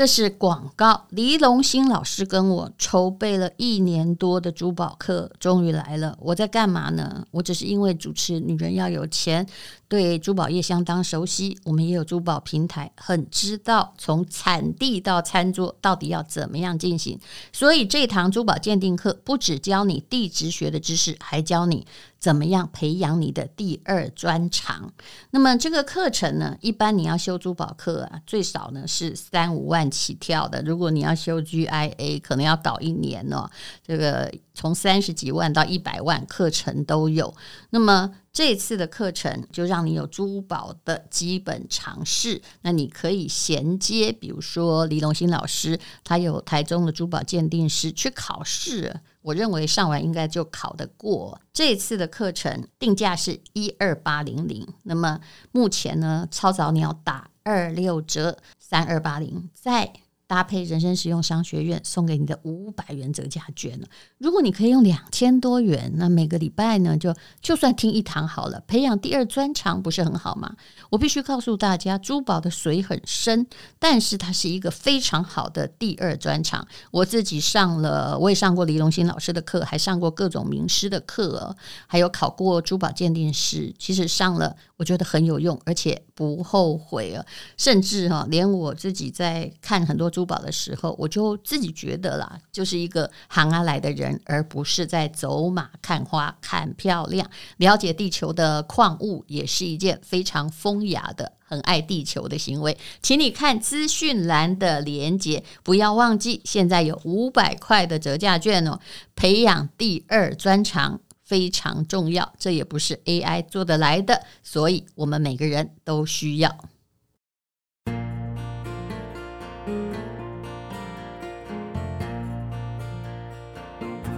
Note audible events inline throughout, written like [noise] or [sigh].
这是广告。黎龙兴老师跟我筹备了一年多的珠宝课，终于来了。我在干嘛呢？我只是因为主持《女人要有钱》，对珠宝业相当熟悉。我们也有珠宝平台，很知道从产地到餐桌到底要怎么样进行。所以这堂珠宝鉴定课不只教你地质学的知识，还教你。怎么样培养你的第二专长？那么这个课程呢，一般你要修珠宝课啊，最少呢是三五万起跳的。如果你要修 GIA，可能要搞一年哦。这个从三十几万到一百万课程都有。那么这次的课程就让你有珠宝的基本常识。那你可以衔接，比如说黎龙兴老师，他有台中的珠宝鉴定师去考试。我认为上完应该就考得过。这次的课程定价是一二八零零，那么目前呢，超早鸟打二六折，三二八零，在。搭配人生实用商学院送给你的五百元折价券了。如果你可以用两千多元，那每个礼拜呢，就就算听一堂好了，培养第二专长不是很好吗？我必须告诉大家，珠宝的水很深，但是它是一个非常好的第二专长。我自己上了，我也上过李龙兴老师的课，还上过各种名师的课，还有考过珠宝鉴定师。其实上了，我觉得很有用，而且不后悔啊。甚至哈，连我自己在看很多珠。宝的时候，我就自己觉得啦，就是一个行啊来的人，而不是在走马看花看漂亮。了解地球的矿物也是一件非常风雅的、很爱地球的行为。请你看资讯栏的连接，不要忘记，现在有五百块的折价券哦。培养第二专长非常重要，这也不是 AI 做得来的，所以我们每个人都需要。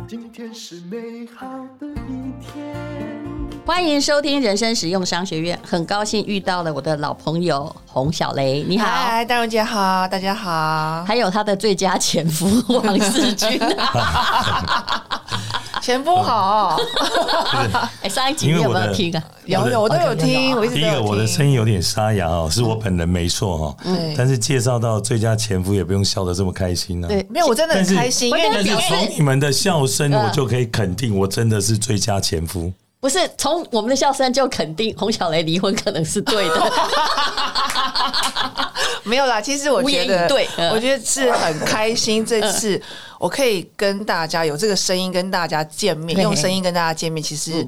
今天是美好的一天。欢迎收听人生实用商学院，很高兴遇到了我的老朋友洪小雷，你好，嗨，大荣姐好，大家好，还有他的最佳前夫 [laughs] 王世军。[laughs] 前夫好，[laughs] 哎，上一集你有没有听啊？有有，我都有听。我第一个，我的声音有点沙哑哦，是我本人没错哈。嗯。但是介绍到最佳前夫，也不用笑得这么开心呢。对，没有，我真的很开心，因为但是从你们的笑声，我就可以肯定，我真的是最佳前夫。不是从我们的笑声就肯定洪小雷离婚可能是对的。[laughs] 没有啦，其实我觉得，对，我觉得是很开心。这次我可以跟大家有这个声音跟大家见面，用声音跟大家见面，其实。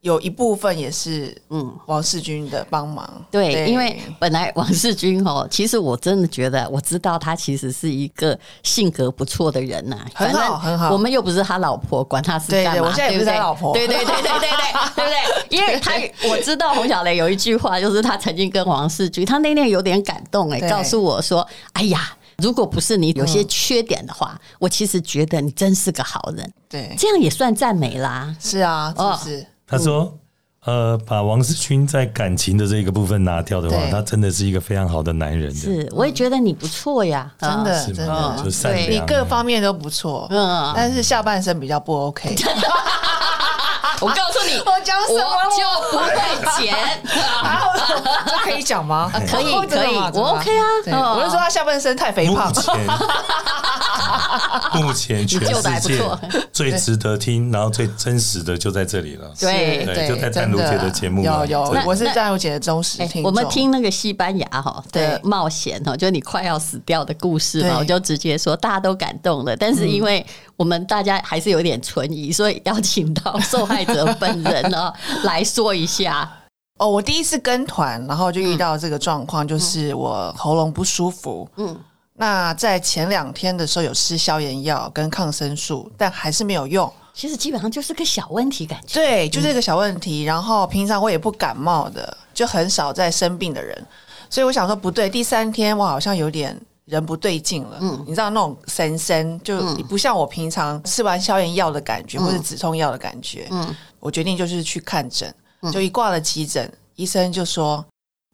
有一部分也是嗯王世军的帮忙，嗯，对，对，因为本来王世军哦，其实我真的觉得我知道他其实是一个性格不错的人呐，啊，很好很好。我们又不是他老婆，管他是干嘛？对对，我现在也不是他老婆，对对对对对对对，[laughs] 对不对？因为他我知道洪小雷有一句话，就是他曾经跟王世军，他那天有点感动哎，告诉我说：“哎呀，如果不是你有些缺点的话，嗯，我其实觉得你真是个好人。”对，这样也算赞美啦。是啊，是不是？哦他说：“呃，把王世军在感情的这个部分拿掉的话，他真的是一个非常好的男人。是，我也觉得你不错呀，真的，真的，就善良，你各方面都不错。嗯，但是下半身比较不 OK。[laughs] [laughs] 我告诉你，[laughs] 我讲什么就不会剪。[laughs] 这可以讲吗？可以，可以，我 OK 啊。我是说他下半身太肥胖。”目前全世界最值得听，然后最真实的就在这里了。对对，就在淡如姐的节目。有有，我是淡如姐的忠实听众。我们听那个西班牙哈的冒险哈，就你快要死掉的故事嘛，我就直接说大家都感动了。但是因为我们大家还是有点存疑，所以邀请到受害者本人呢 [laughs] 来说一下。哦，我第一次跟团，然后就遇到这个状况，就是我喉咙不舒服。嗯。那在前两天的时候有吃消炎药跟抗生素，但还是没有用。其实基本上就是个小问题，感觉对，就是一个小问题。然后平常我也不感冒的，就很少在生病的人，所以我想说不对。第三天我好像有点人不对劲了，嗯，你知道那种神神就不像我平常吃完消炎药的感觉，或者止痛药的感觉。嗯，我决定就是去看诊，就一挂了急诊，医生就说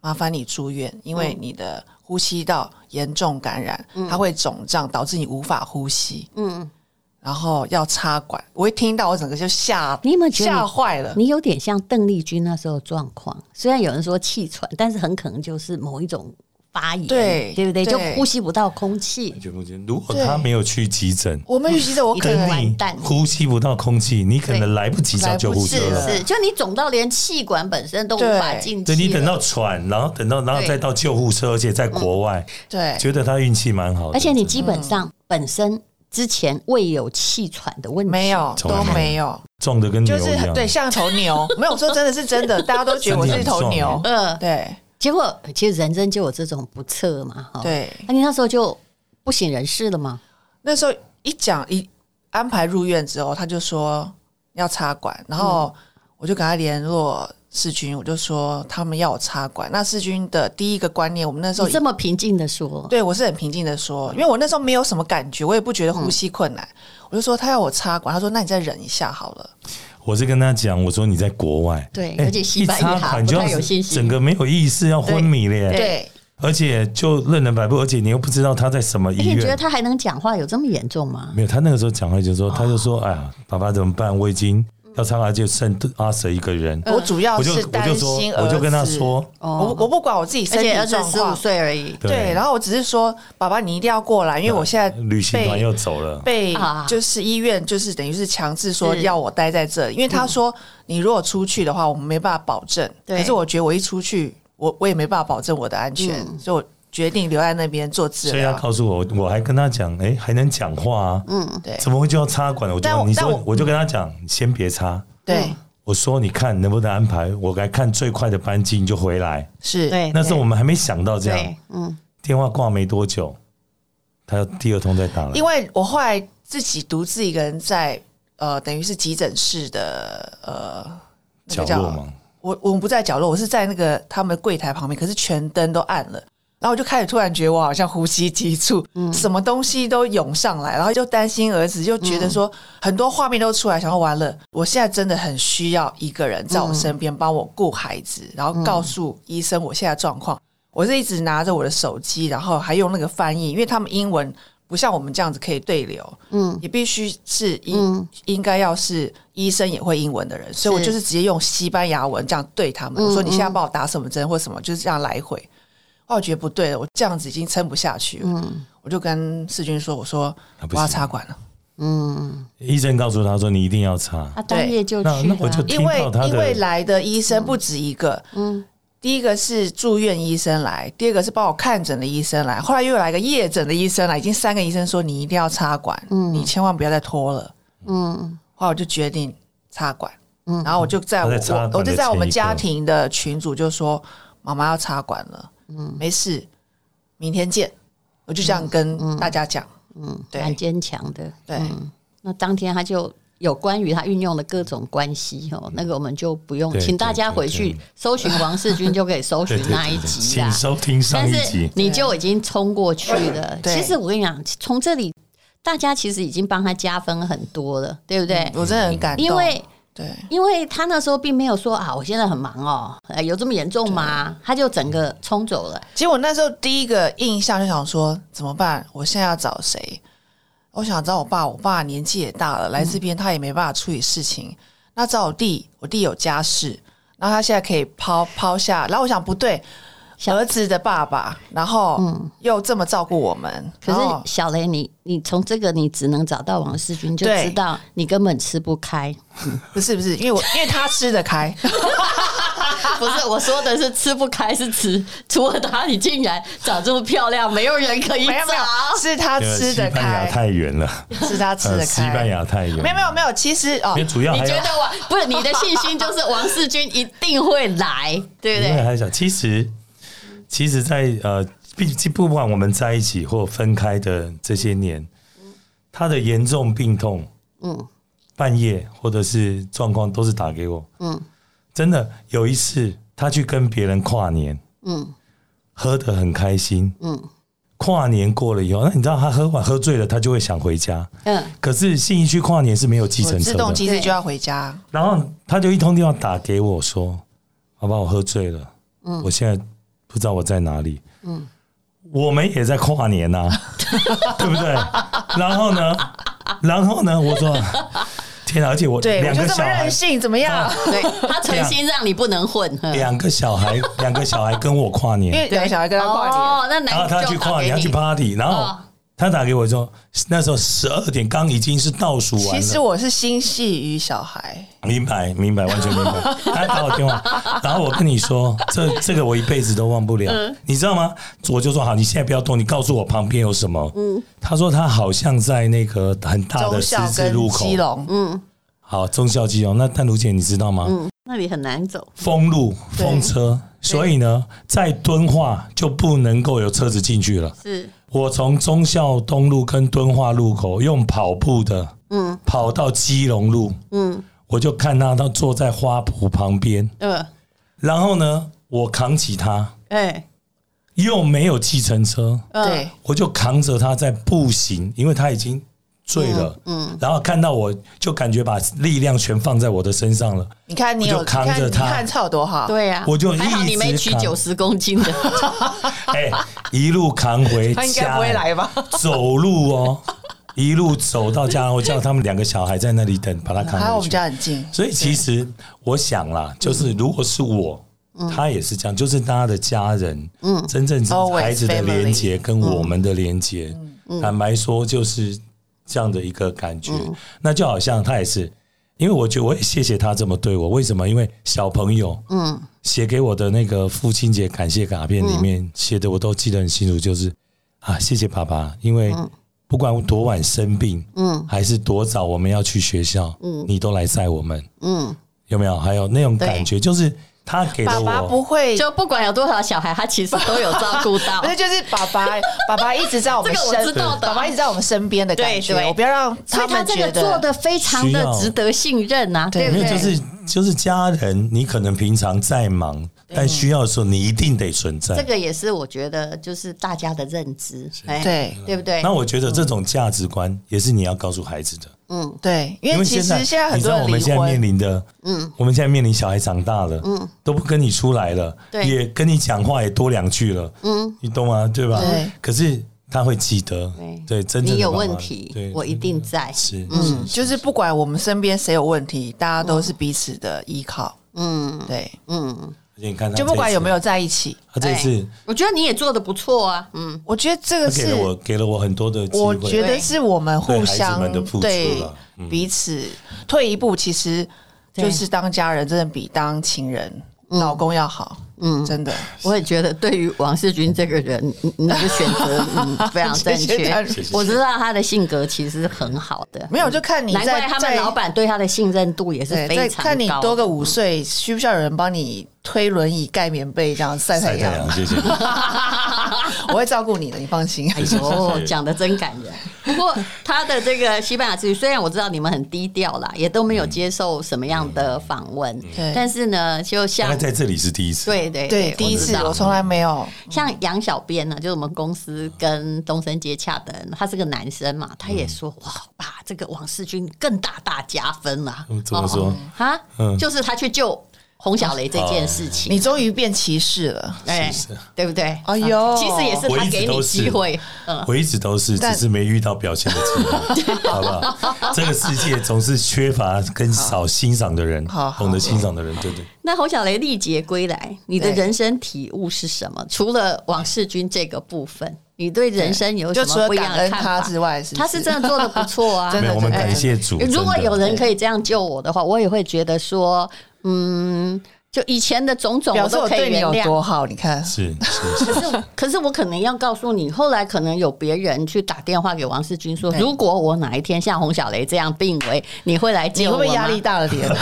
麻烦你住院，因为你的。呼吸道严重感染，它会肿胀，导致你无法呼吸。嗯，然后要插管。我一听到，我整个就吓，你有没有觉得吓坏了？你有点像邓丽君那时候状况。虽然有人说气喘，但是很可能就是某一种发炎，对对不对？就呼吸不到空气。如果他没有去急诊，我们去急诊，我可能完蛋呼吸不到空气，你可能来不及叫救护车是了。是，就你肿到连气管本身都无法进气对你等到喘，然后等到，然后再到救护车，而且在国外，对觉得他运气蛮好的。而且你基本上本身之前未有气喘的问题，没有都没有没有，壮的跟牛就是一样。对，像头牛。没有说真的是真的，[laughs] 大家都觉得我是一头牛。嗯，对结果其实人生就有这种不测嘛，哈。对，那你那时候就不省人事了吗？那时候一讲一安排入院之后，他就说要插管，然后我就跟他联络世军，我就说他们要我插管。那世军的第一个观念，我们那时候你这么平静的说，对我是很平静的说，因为我那时候没有什么感觉，我也不觉得呼吸困难，我就说他要我插管，他说那你再忍一下好了。我是跟他讲，我说你在国外，哎对而且西班牙一插管就有信心整个没有意识，要昏迷了耶。对，而且就任人摆布，而且你又不知道他在什么医院你觉得。他还能讲话，有这么严重吗？没有，他那个时候讲话就说，他就说：“哎呀，爸爸怎么办？我已经要插管，就剩阿 Sir 一个人。我主要我就是我担心儿子，我就跟他说，我我不管我自己身体状十五，岁而已，对，然后我只是说，爸爸你一定要过来，因为我现在旅行团被又走了。被啊。就是医院就是等于是强制说要我待在这里，因为他说你如果出去的话，我们没办法保证。对。可是我觉得我一出去，我我也没办法保证我的安全，嗯。所以我决定留在那边做治疗所以他。告诉我，我还跟他讲，哎，还能讲话啊？嗯，对怎么会就要插管了？我就你但我我说，我就跟他讲，先别插。对，我说，你看能不能安排我来看最快的班机，你就回来。是，对，那时候我们还没想到这样，，嗯，电话挂没多久，他第二通再打来因。为我后来自己独自一个人在呃，等于是急诊室的呃角落嘛，我我们不在角落，我是在那个他们柜台旁边，可是全灯都暗了。然后我就开始突然觉得我好像呼吸急促，什么东西都涌上来，然后就担心儿子，就觉得说很多画面都出来，想说完了，我现在真的很需要一个人在我身边帮我顾孩子，然后告诉医生我现在状况。我是一直拿着我的手机，然后还用那个翻译，因为他们英文不像我们这样子可以对流，嗯，也必须是应应该要是医生也会英文的人，所以我就是直接用西班牙文这样对他们，我说你现在帮我打什么针或什么，就是这样来回。后来我觉得不对了，我这样子已经撑不下去了，我就跟世军说，我说我要插管了，嗯。医生告诉他说你一定要插。他当夜就去那那我就因为因为来的医生不止一个，嗯，第一个是住院医生来，第二个是帮我看诊的医生来，后来又来个夜诊的医生来，已经三个医生说你一定要插管，嗯，你千万不要再拖了，嗯，后来我就决定插管，嗯，然后我就在我我我就在我们家庭的群组就说妈妈要插管了，嗯，没事，明天见，我就这样跟大家讲，嗯，对。蛮坚强的。对，那当天他就有关于他运用的各种关系哦，那个我们就不用，请大家回去搜寻王世军就可以搜寻那一集啦。请。收听上但是一集。你就已经冲过去了。对。其实我跟你讲，从这里大家其实已经帮他加分很多了，对不对？我真的很感动，因为对。因为他那时候并没有说啊，我现在很忙哦，呃有这么严重吗？他就整个冲走了。其实我那时候第一个印象就想说，怎么办？我现在要找谁？我想找我爸，我爸年纪也大了，来这边他也没办法处理事情。那找我弟，我弟有家室，然后他现在可以抛抛下。然后我想不对，儿子的爸爸，然后又这么照顾我们，可是小雷，你你从这个你只能找到王世军，就知道你根本吃不开。不是不是，因为我因为他吃得开，[laughs] 不是我说的是吃不开，是吃除了他，你竟然长这么漂亮，没有人可以没有没有，找。是他吃得西班牙开，太远了，是他吃呃，得西班。牙太远，没有没有没有，其实哦因为，主要你觉得我不是你的信心就是王世军一定会来，对不对？还想，其实，其实在，呃，毕竟不管我们在一起或分开的这些年，他的严重病痛，嗯。半夜或者是状况都是打给我，嗯。真的有一次他去跟别人跨年，嗯。喝得很开心，嗯。跨年过了以后，那你知道他喝完喝醉了，他就会想回家，嗯，可是信义区跨年是没有计我程车的，自动机制就要回家，然后他就一通电话打给我说：“好吧，我喝醉了，嗯。我现在不知道我在哪里。”嗯，我们也在跨年呐、[laughs] 对不对？然后呢，然后呢，我说：“天啊！而且我两个小孩。任，性，怎么样？对。他存心让你不能混，两个小孩，两个小孩跟我跨因年，为两个小孩跟他跨年，哦，那然后男就他去跨年，他去 party，然后哦他打给我说，那时候十二点刚已经是倒数完了。其实我是心系于小孩，明白，明白，完全明白。[laughs] 他打我电话，然后我跟你说，这这个我一辈子都忘不了，嗯你知道吗？我就说好，你现在不要动，你告诉我旁边有什么。嗯，他说他好像在那个很大的十字路口基。隆，嗯，好，忠孝基隆。那淡如姐，你知道吗？那里很难走，封路封车，所以呢，在敦化就不能够有车子进去了。是我从忠孝东路跟敦化路口用跑步的，嗯，跑到基隆路，嗯。我就看他他坐在花圃旁边，嗯然后呢，我扛起他，哎。又没有计程车，呃。对，我就扛着他在步行，因为他已经醉了，嗯，然后看到我就感觉把力量全放在我的身上了，你看你就扛着你看你他。看操多好，对呀，我就还好一直你没取九十公斤的，[laughs] 哎，一路扛回 [laughs] 他应该家，不会来吧？走路哦，一路走到家，我叫他们两个小孩在那里等，把他扛回去。我们家很近，所以其实我想啦，就是如果是我，他也是这样，就是他的家人，嗯，真正是孩子的连接跟我们的连接，坦白说就是这样的一个感觉。那就好像他也是，因为我觉得我也谢谢他这么对我，为什么？因为小朋友，嗯，写给我的那个父亲节感谢卡片里面写的我都记得很清楚，就是啊，谢谢爸爸，因为。不管多晚生病，嗯，还是多早我们要去学校，嗯，你都来载我们，嗯，有没有？还有那种感觉，就是他给了爸爸，不会，就不管有多少小孩，他其实都有照顾到。不。是就是爸爸，爸爸一直在我们 [laughs] 这个我身，知道的。爸爸一直在我们身边的感觉，对对。我不要让他们觉这个做的非常的值得信任呐、啊，对没有，对不对？就是就是家人，你可能平常再忙，但需要的时候你一定得存在。这个也是我觉得就是大家的认知，哎对。对不对？那我觉得这种价值观也是你要告诉孩子的，嗯。对，因为其实现在很你知道我多人离们现在面，临的，嗯，我们现在面临小孩长大了，嗯，都不跟你出来了，对。也跟你讲话也多两句了，嗯，你懂吗？对吧？对。可是他会记得，对，真正的你有问题对，我一定在。是，嗯，就是不管我们身边谁有问题，大家都是彼此的依靠，嗯，对，而且你看他就不管有没有，在一起，他这次哎我觉得你也做的不错啊，嗯，我觉得这个是给了我给了我很多的机我会，觉得是我们互对孩子相们的付出对了嗯。彼此退一步，其实就是当家人，真的比当情人、老公要好。嗯，真的。我也觉得对于王世军这个人，嗯那个选择嗯 [laughs] 非常正确。我知道他的性格其实很好的，没有，就看你难怪在在他们老板对他的信任度也是，非常高看你多个五岁，需不需要有人帮你推轮椅、盖棉被，这样晒太阳，阳？谢谢。[laughs] [laughs] 我会照顾你的，你放心。哎呦，[laughs] 讲的真感人。不过他的这个西班牙之旅，虽然我知道你们很低调啦，也都没有接受什么样的访问，对但是呢，就像概在这里是第一次，对对对，第一次我从来没有。像杨小编呢，就是我们公司跟东森接洽的人，他是个男生嘛，他也说哇，把这个王世军更大大加分啦。嗯怎么说哦哈嗯，就是他去救洪小雷这件事情，你终于变骑士了，哎对不对？哎呦其实也是他给你机会，嗯，我一直都是，只是没遇到表现的机会，好不好？[laughs] 这个世界总是缺乏跟少欣赏的人好，懂得欣赏的人，对对。那洪小雷历劫归来，你的人生体悟是什么？除了王世军这个部分，你对人生有什就除了么不一样的看法他之外，他是真的做的不错啊，真 [laughs] 的没有，我们感谢主。[laughs] 如果有人可以这样救我的话，我也会觉得说，嗯，就以前的种种我都可以原谅。多好，你看。是 [laughs] 可是，可是我可能要告诉你，后来可能有别人去打电话给王世军说，如果我哪一天像洪小雷这样病危，你会来接我吗？会不会压力大了点？[laughs]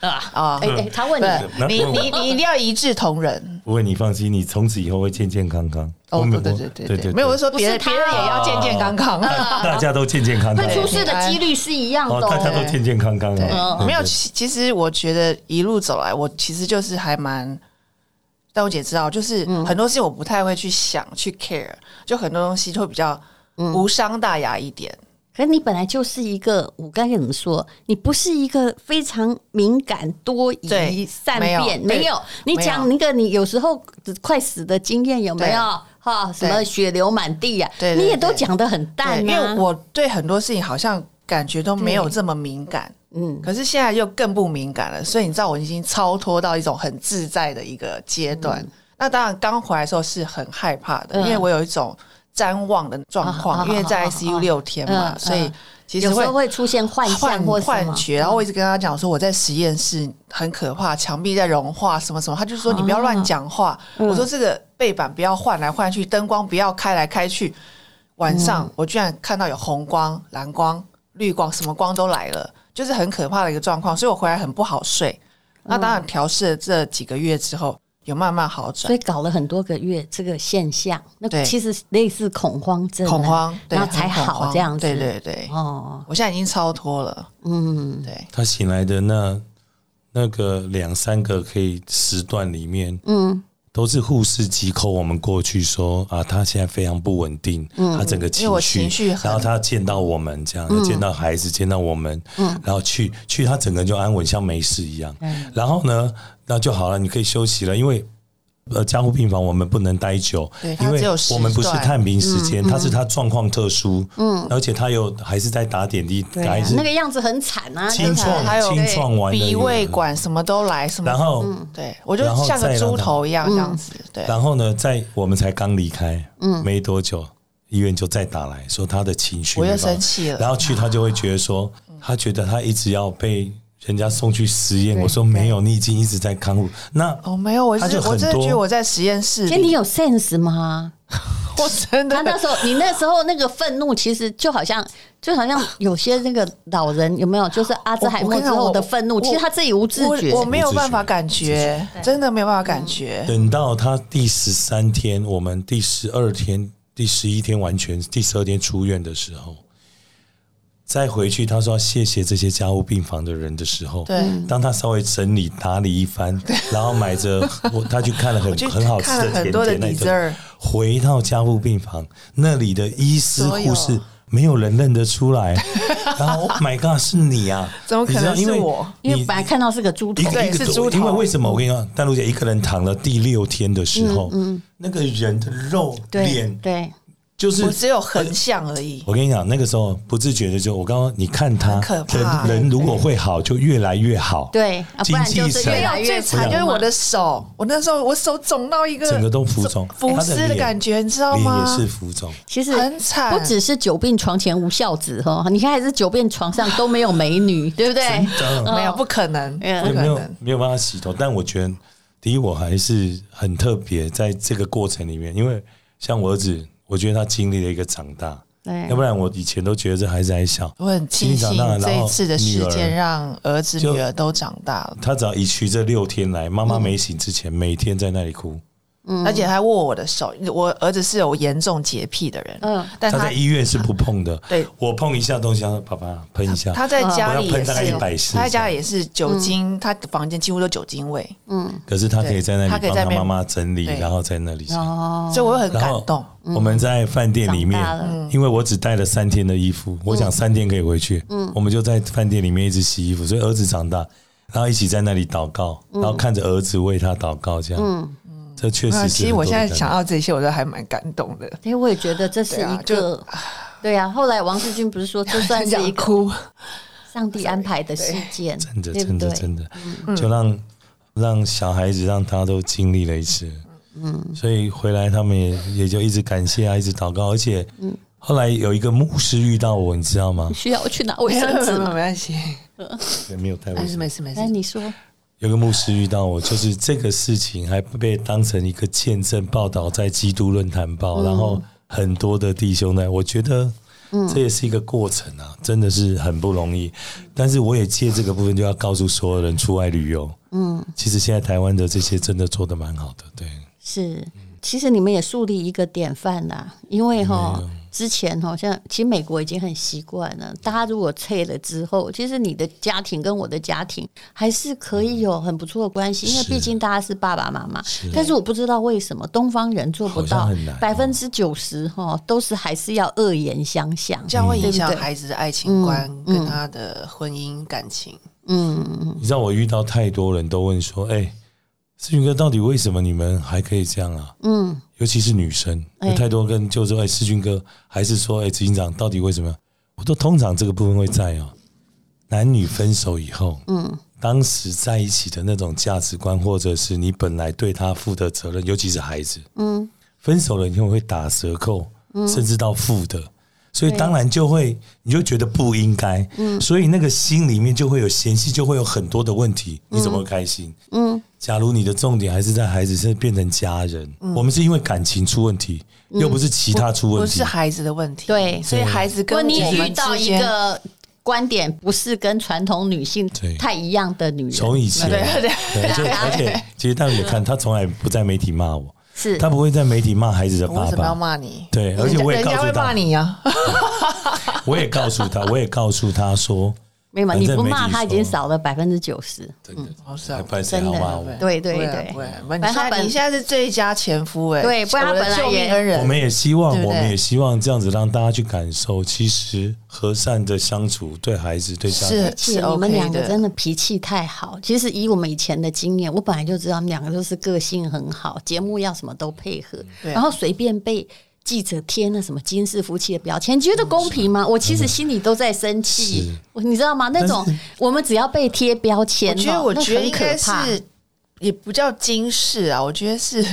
啊？[laughs] 啊哎哎，他问你，你你你一定要一视同仁。不会，你放心，你从此以后会健健康康。哦，对对对对对，没有我是说别人别人也要健健康康。大家都健健康康会，出事的几率是一样哦，的大家都哦。健健康康对啊。没有，其其实我觉得一路走来，我其实就是还蛮，但我姐知道，就是很多事情我不太会去想、去 care，就很多东西就会比较无伤大雅一点。可是你本来就是一个，我刚才怎么说？你不是一个非常敏感、多疑对、善变，没有。你讲那个，你有时候快死的经验有没有？哈，什么血流满地啊？对对你也都讲的很淡对，因为啊。我对很多事情好像感觉都没有这么敏感。嗯，可是现在又更不敏感了，所以你知道我已经超脱到一种很自在的一个阶段。嗯、那当然刚回来的时候是很害怕的，嗯、因为我有一种譫妄的状况，啊、因为在 ICU 六天嘛，嗯、所以其实会有时候会出现幻幻幻觉。然后我一直跟他讲说我在实验室很可怕，墙壁在融化什么什么，他就说你不要乱讲话。嗯、我说这个背板不要换来换去，灯光不要开来开去。晚上我居然看到有红光、蓝光、绿光，什么光都来了。就是很可怕的一个状况，所以我回来很不好睡。嗯、那当然调试了这几个月之后，有慢慢好转。所以搞了很多个月这个现象，那其实类似恐慌症，恐慌，然后才好这样子。对对对，哦，我现在已经超脱了。嗯，对。他醒来的那那个两三个可以时段里面，嗯。都是护士急 call 我们过去说啊，他现在非常不稳定，嗯、他整个情绪，然后他见到我们这样，嗯、见到孩子，见到我们，嗯、然后去去，他整个人就安稳，像没事一样。嗯、然后呢，那就好了，你可以休息了，因为。呃，加护病房我们不能待久，对，因为我们不是探病时间，他是他状况特殊，嗯，而且他又还是在打点滴，还是那个样子很惨啊，清创还有清创完鼻胃管什么都来，什么，然后对我就像个猪头一样这样子，对。然后呢，在我们才刚离开，嗯，没多久，医院就再打来说他的情绪，我又生气了，然后去他就会觉得说，他觉得他一直要被。人家送去实验，我说没有，你已经一直在看护。那哦，没有，我是我真的觉得我在实验室。天，你有 sense 吗？[laughs] 我真的。他那时候，你那时候那个愤怒，其实就好像，就好像有些那个老人有没有，就是阿兹海默之后的愤怒，其实他自己无知觉，我没有办法感觉，真的没有办法感觉。等到他第十三天，我们第十二天、第十一天完全，第十二天出院的时候。再回去，他说要谢谢这些家务病房的人的时候，对，当他稍微整理打理一番，然后买着 [laughs] 我，他去看了很很好吃的甜点，那个回到家务病房那里的医师护士没有人认得出来，[laughs] 然后 Oh my God，是你啊？怎么可能是我？因为本来看到是个猪头，对，是猪头。因为为什么？我跟你说，丹如姐一个人躺了第六天的时候，嗯，那个人的肉脸，对。就是我只有横向而已。我跟你讲，那个时候不自觉的就，我刚刚你看他，人人如果会好，就越来越好。对，不然就是越来越惨就是我的手，我那时候我手肿到一个整个都浮肿、浮尸的感觉，你知道吗？脸也是浮肿，其实很惨。不只是久病床前无孝子哈，你看还是久病床上都没有美女，[laughs] 对不对？没有，不可能，没有没有办法洗头。但我觉得，第一我还是很特别，在这个过程里面，因为像我儿子。我觉得他经历了一个长大，对，要不然我以前都觉得这孩子还小。我很庆幸这一次的事件让儿子女儿都长大了。他只要一去这六天来，妈妈没醒之前，每天在那里哭。嗯，而且还握我的手。我儿子是有严重洁癖的人，嗯，但他在医院是不碰的。[laughs] 对，我碰一下东西，他说爸爸喷一下。他在家里也是，喷大概一百次。他在家里也是酒精，他房间几乎都酒精味。嗯，可是他可以在那里帮他妈妈整理，然后在那里。哦，所以我很感动。我们在饭店里面，因为我只带了三天的衣服，我想三天可以回去。嗯，我们就在饭店里面一直洗衣服，所以儿子长大，然后一起在那里祷告，然后看着儿子为他祷告，这样。嗯。这确实是。其实我现在想到这些，我都还蛮感动的。因为我也觉得这是一个，对呀。后来王世军不是说，这算是 [laughs] 一哭 [laughs] 上帝安排的事件，真的，真的，真的，就让让小孩子让他都经历了一次。嗯，所以回来他们也也就一直感谢啊，一直祷告，而且，后来有一个牧师遇到我，你知道吗？需要我去拿卫生纸吗？[laughs] 没关系，也没有带卫生纸，没事没事。哎，你说。有个牧师遇到我，就是这个事情还被当成一个见证报道在基督论坛报，嗯、然后很多的弟兄呢，我觉得这也是一个过程啊，嗯、真的是很不容易。但是我也借这个部分就要告诉所有人出外旅游，嗯，其实现在台湾的这些真的做的蛮好的，对，是，其实你们也树立一个典范啦，因为哈。之前好像其实美国已经很习惯了，大家如果退了之后，其实你的家庭跟我的家庭还是可以有很不错的关系，因为毕竟大家是爸爸妈妈。但是我不知道为什么东方人做不到，百分之九十哈都是还是要恶言相向，这样会影响孩子的爱情观跟他的婚姻感情。嗯，你知道我遇到太多人都问说，哎。世军哥，到底为什么你们还可以这样啊？嗯，尤其是女生，有太多跟就说，哎，世军哥，还是说，哎，执行长，到底为什么？我都通常这个部分会在哦，男女分手以后，嗯，当时在一起的那种价值观，或者是你本来对他负的责任，尤其是孩子，嗯，分手了以后会打折扣，嗯，甚至到负的。所以当然就会，你就觉得不应该，嗯，所以那个心里面就会有嫌隙，就会有很多的问题，你怎么开心？嗯，假如你的重点还是在孩子，是变成家人，我们是因为感情出问题，又不是其他出问题，不是孩子的问题，对，所以孩子跟你遇到一个观点，不是跟传统女性太一样的女人，从以前，对对对，而且其实大家也看，她从来不在媒体骂我。是他不会在媒体骂孩子的爸爸，为什么要骂你？对，而且我也告诉他，骂你呀。[laughs] 我也告诉他，我也告诉他说。没有，你不骂他已经少了百分之九十。真的，真的，对对对。反正他你现在是最佳前夫哎，对，不然他本来也。我们也希望，我们也希望这样子让大家去感受，其实和善的相处对孩子对家是是，你们两个真的脾气太好。其实以我们以前的经验，我本来就知道他们两个都是个性很好，节目要什么都配合，然后随便被。记者贴那什么金氏夫妻的标签，觉得公平吗？我其实心里都在生气，你知道吗？那种我们只要被贴标签，我觉得我觉得应该是也不叫金氏啊，我觉得是。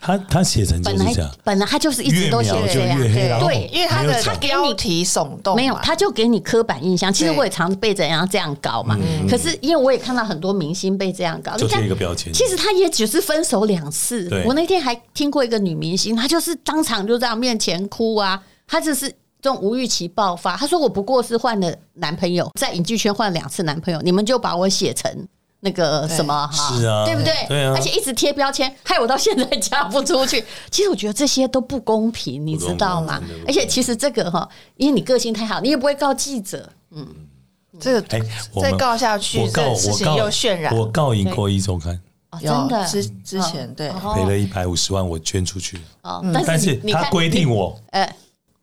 他他写成就是这样，本来他就是一直都写这样，对，因为他的他标题耸动，没有，他就给你刻板印象。其实我也常被这样这样搞嘛，可是因为我也看到很多明星被这样搞，就贴一个标签。其实他也只是分手两次。我那天还听过一个女明星，她就是当场就这样面前哭啊，她就是这种无预期爆发。她说：“我不过是换了男朋友，在影剧圈换了两次男朋友，你们就把我写成。”那个什么哈，是啊，对不对？对啊，而且一直贴标签，害我到现在嫁不出去。其实我觉得这些都不公平，你知道吗？而且其实这个哈，因为你个性太好，你也不会告记者。嗯，这个哎，再告下去，这事情又渲染。我告赢过一周刊，真的之之前对赔了一百五十万，我捐出去。哦，但是他规定我，哎，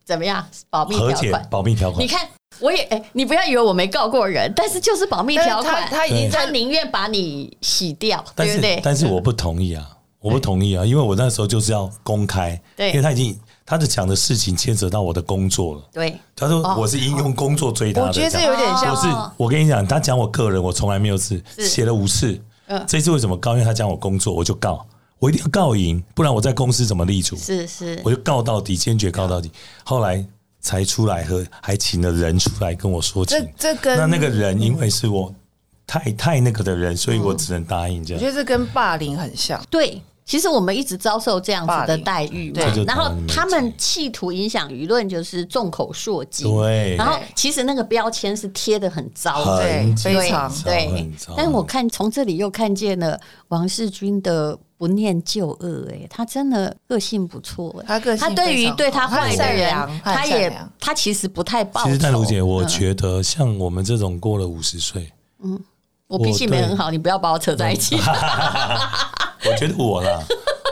怎么样？保密条款，保密条款。你看。我也哎，你不要以为我没告过人，但是就是保密条款，他已经他宁愿把你洗掉，对不对？但是我不同意啊，我不同意啊，因为我那时候就是要公开，对，因为他已经他的讲的事情牵扯到我的工作了，对。他说我是应用工作追他的，我觉得这有点像。我是我跟你讲，他讲我个人，我从来没有是写了五次，嗯，这次为什么告？因为他讲我工作，我就告，我一定要告赢，不然我在公司怎么立足？是是，我就告到底，坚决告到底。后来。才出来喝还请了人出来跟我说情，这这跟那那个人因为是我太太那个的人，所以我只能答应这样。我觉得这跟霸凌很像。对，其实我们一直遭受这样子的待遇，对。然后他们企图影响舆论，就是众口铄金。对。然后其实那个标签是贴的很糟，对，非常对。但是我看从这里又看见了王世军的。不念旧恶，哎，他真的个性不错，他个性他对于对他坏的人，他也他其实不太报仇。其实淡如姐，我觉得像我们这种过了五十岁，嗯，我脾气没很好，你不要把我扯在一起。我 [laughs] 觉得我啦，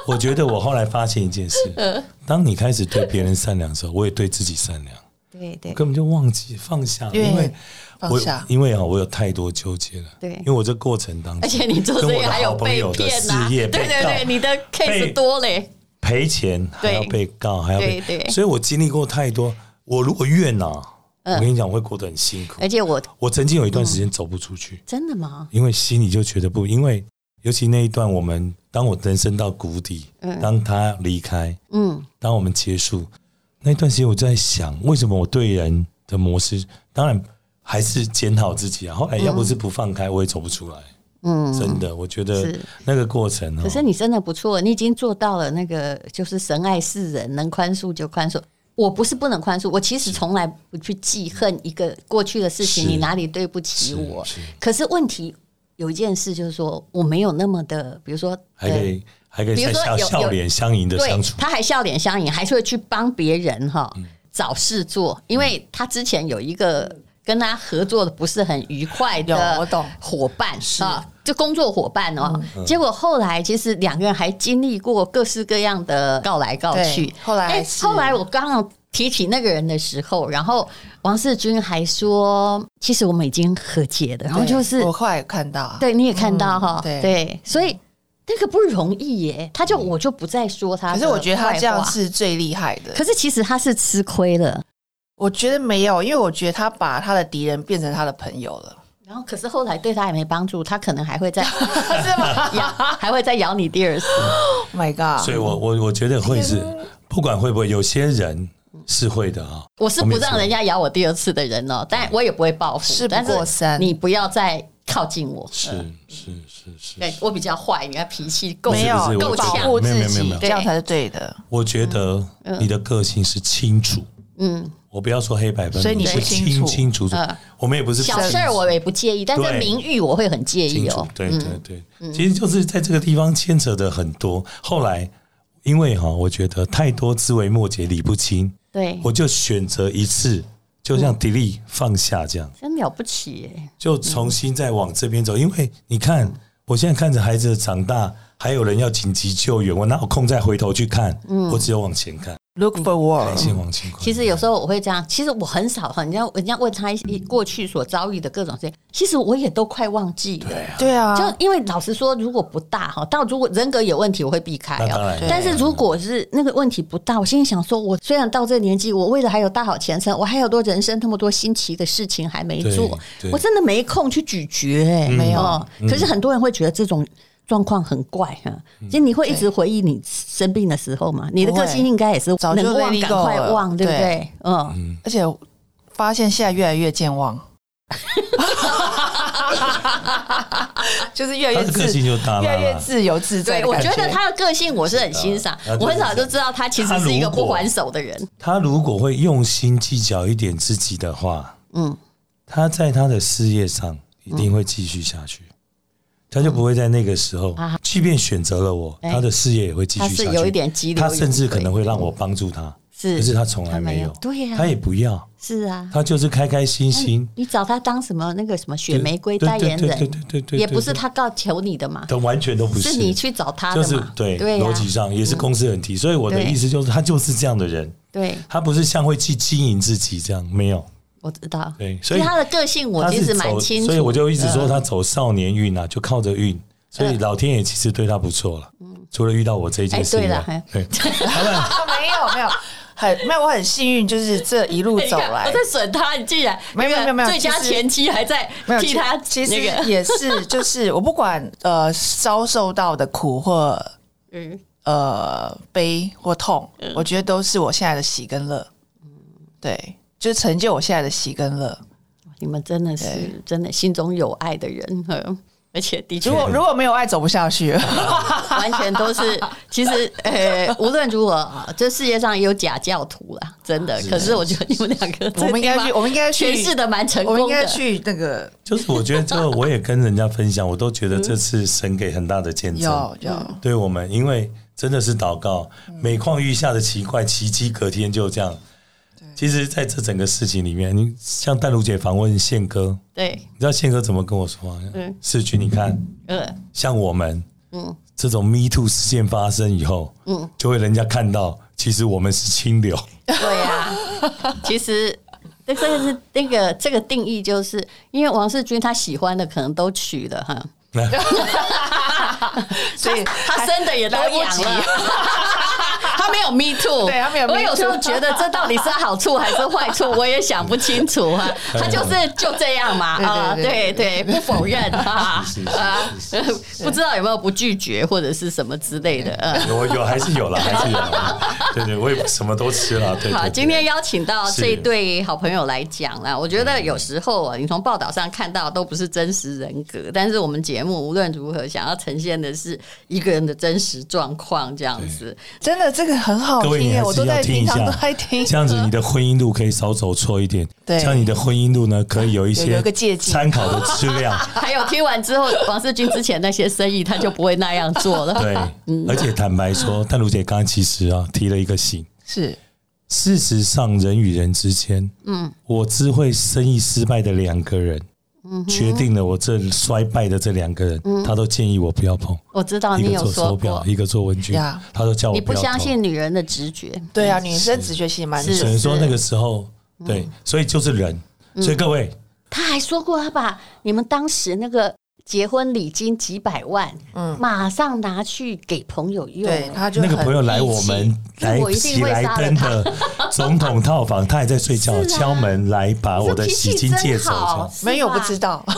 我觉得我后来发现一件事，[laughs] 当你开始对别人善良的时候，我也对自己善良。对对，根本就忘记放下，因为。我因为啊，我有太多纠结了。对，因为我这过程当中，而且你做这个还有被骗呐，对对对，你的 case 多嘞，赔钱还要被告，还要被，所以我经历过太多。我如果怨呐，我跟你讲，我会过得很辛苦。而且我，我曾经有一段时间走不出去。真的吗？因为心里就觉得不，因为尤其那一段，我们当我人生到谷底，当他离开，嗯，当我们结束那段时间，我就在想，为什么我对人的模式，当然。还是检讨自己啊！后来要不是不放开，我也走不出来。嗯，真的，我觉得那个过程。可是你真的不错，你已经做到了那个，就是神爱世人，能宽恕就宽恕。我不是不能宽恕，我其实从来不去记恨一个过去的事情，你哪里对不起我？可是问题有一件事，就是说我没有那么的，比如说还可以还可以笑笑脸相迎的相处，他还笑脸相迎，还是会去帮别人哈找事做，因为他之前有一个。跟他合作的不是很愉快的伙伴啊，就工作伙伴哦。结果后来其实两个人还经历过各式各样的告来告去。后来，后来我刚刚提起那个人的时候，然后王世军还说，其实我们已经和解了。然后就是我后来看到，对，你也看到哈，对，所以那个不容易耶。他就我就不再说他，可是我觉得他这样是最厉害的。可是其实他是吃亏了。我觉得没有，因为我觉得他把他的敌人变成他的朋友了。然后，可是后来对他也没帮助，他可能还会再 [laughs] [laughs] 是吗？咬，还会再咬你第二次。Oh my god！所以我我我觉得会是，不管会不会，有些人是会的啊。我是不让人家咬我第二次的人哦，但我也不会报复。事不过三，你不要再靠近我。是是是是，对我比较坏，你看脾气够没有够强，没有没有没有，这样才是对的。我觉得你的个性是清楚，嗯。我不要说黑白分，所以你是清清楚楚。我们也不是小事儿，我也不介意，但是名誉我会很介意哦。对对对，其实就是在这个地方牵扯的很多。后来因为哈，我觉得太多枝微末节理不清，对，我就选择一次，就像 delete 放下这样，真了不起耶！就重新再往这边走，因为你看，我现在看着孩子长大，还有人要紧急救援，我哪有空再回头去看？我只有往前看。Look forward，其实有时候我会这样，其实我很少哈，人家人家问他一些过去所遭遇的各种事情，其实我也都快忘记了。对啊，就因为老实说，如果不大哈，到如果人格有问题，我会避开哦。但是如果是那个问题不大，我心里想说，我虽然到这个年纪，我为了还有大好前程，我还有多人生那么多新奇的事情还没做，我真的没空去咀嚼哎，没有。可是很多人会觉得这种。状况很怪哈，其实你会一直回忆你生病的时候嘛？你的个性应该也是能忘赶快忘，对。不对？嗯，而且发现现在越来越健忘，[laughs] 就是越来越自信就大了，越来越自由自在。我觉得他的个性我是很欣赏，我很早就知道他其实是一个不还手的人。他如果会用心计较一点自己的话，嗯，他在他的事业上一定会继续下去。他就不会在那个时候，即便选择了我，他的事业也会继续下去。他是有一点他甚至可能会让我帮助他，是，可是他从来没有，对呀，他也不要，是啊，他就是开开心心。你找他当什么那个什么雪玫瑰代言人，对对对对，也不是他告求你的嘛，都完全都不是，是你去找他的嘛，就是对，逻辑上也是公司问题。所以我的意思就是，他就是这样的人，对，他不是像会去经营自己这样，没有。我知道，对，所以他的个性我其实蛮清楚，所以我就一直说他走少年运啊，就靠着运。所以老天爷其实对他不错了，除了遇到我这一件事情，对，[laughs] [laughs] 没有没有，很没有，我很幸运，就是这一路走来，[laughs] 我在损他，你竟然没有没有没有，最佳前妻还在替他，其实也是，就是我不管呃遭受到的苦或嗯。呃悲或痛，我觉得都是我现在的喜跟乐，对，就成就我现在的喜跟乐。你们真的是真的心中有爱的人。而且的确，如果如果没有爱，走不下去，[laughs] 完全都是。其实，呃，无论如何，这世界上也有假教徒了，真的。可是，我觉得你们两个，我们应该去，我们应该去诠释的蛮成功的。我们应该去那个，[laughs] 就是我觉得，这我也跟人家分享，我都觉得这次神给很大的见证，有有对我们，因为真的是祷告，每况愈下的奇怪奇迹，隔天就这样。其实，在这整个事情里面，你像淡如姐访问宪哥，对，你知道宪哥怎么跟我说吗？嗯，世军，你看，嗯，像我们，嗯，这种 Me Too 事件发生以后，嗯，就会人家看到，其实我们是清流。对呀，其实这个是那个这个定义，就是因为王世军他喜欢的可能都娶了哈，[laughs] 所以他生的也都养了。[laughs] 他没有 me too，对，他没有。我有时候觉得这到底是好处还是坏处，[laughs] 我也想不清楚哈。他就是就这样嘛，啊，对对，不否认啊啊，不知道有没有不拒绝或者是什么之类的。有有还是有了，还是有了。对对，我也什么都吃了。对。好，今天邀请到这一对好朋友来讲了，我觉得有时候啊，你从报道上看到都不是真实人格，但是我们节目无论如何想要呈现的是一个人的真实状况，这样子，真的这个。很好听，各位你还是要听一下，这样子你的婚姻路可以少走错一点。对，这样你的婚姻路呢，可以有一些参考的质量。[laughs] 还有听完之后，王世军之前那些生意，他就不会那样做了。对，而且坦白说，但如姐刚刚其实啊提了一个醒，是事实上人与人之间，嗯，我知会生意失败的两个人。决定了，我这衰败的这两个人，他都建议我不要碰。我知道你有说过，一个做手表，一个做文具，他都叫我。你不相信女人的直觉？对啊，女生直觉其实蛮。只能说那个时候，对，所以就是人。所以各位，他还说过，他把你们当时那个结婚礼金几百万，嗯，马上拿去给朋友用。对，他就那个朋友来我们来喜来登的总统套房，他还在睡觉，敲门来把我的洗金戒走。没有不知道。[laughs]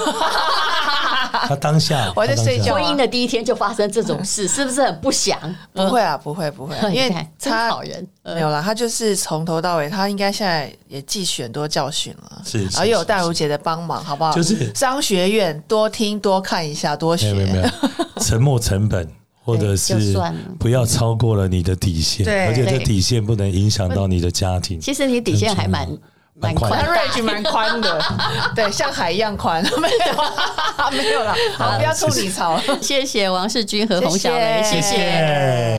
[laughs] 他当下我在睡觉，婚姻的第一天就发生这种事，是不是很不祥？不会啊，不会不会，[laughs] 因为他好人没有啦，他就是从头到尾，他应该现在也汲取很多教训了，是，然后又有淡如姐的帮忙，好不好？就是商学院多听多看一下，多学，没有 [laughs] 沉没成本，或者是不要超过了你的底线，而且这底线不能影响到你的家庭。其实你底线还蛮。蛮宽，range 蛮宽的，[laughs] 对，像海一样宽，[laughs] 没有，没有了，好，不要吐你槽。谢谢王世军和洪小雷，谢谢。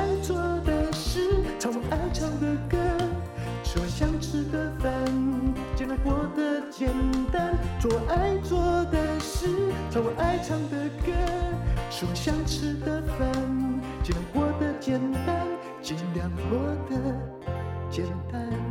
简单。做爱做的事，唱我爱唱的歌，吃我想吃的饭，尽量过得简单，尽量过得简单。